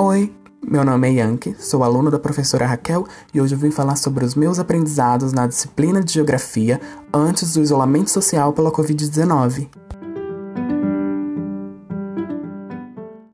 Oi, meu nome é Yankee, sou aluno da professora Raquel e hoje eu vim falar sobre os meus aprendizados na disciplina de Geografia antes do isolamento social pela Covid-19.